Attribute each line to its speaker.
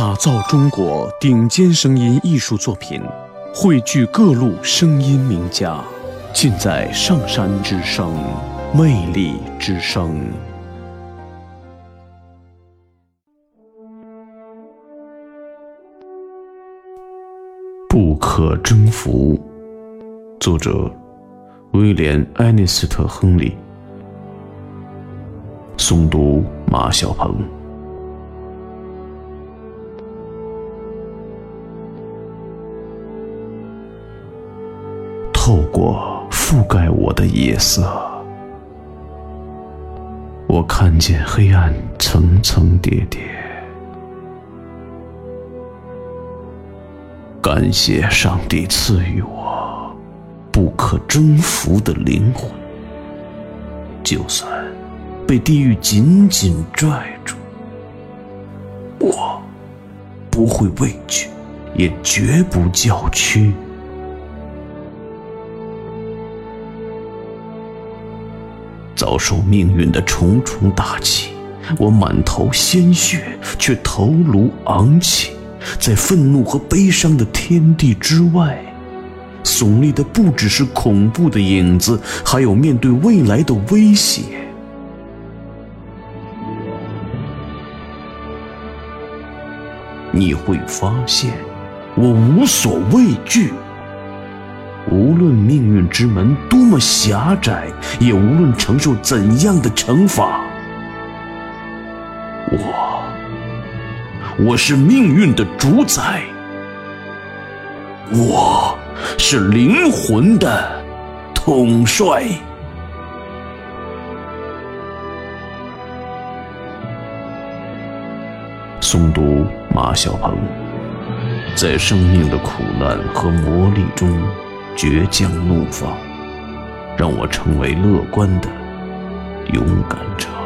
Speaker 1: 打造中国顶尖声音艺术作品，汇聚各路声音名家，尽在上山之声，魅力之声。不可征服。作者：威廉·艾尼斯特·亨利。诵读：马小鹏。过覆盖我的夜色，我看见黑暗层层叠叠。感谢上帝赐予我不可征服的灵魂，就算被地狱紧紧拽住，我不会畏惧，也绝不叫屈。遭受命运的重重打击，我满头鲜血，却头颅昂起。在愤怒和悲伤的天地之外，耸立的不只是恐怖的影子，还有面对未来的威胁。你会发现，我无所畏惧。无论命运之门多么狭窄，也无论承受怎样的惩罚，我。我是命运的主宰，我是灵魂的统帅。诵读马小鹏，在生命的苦难和磨砺中倔强怒放，让我成为乐观的勇敢者。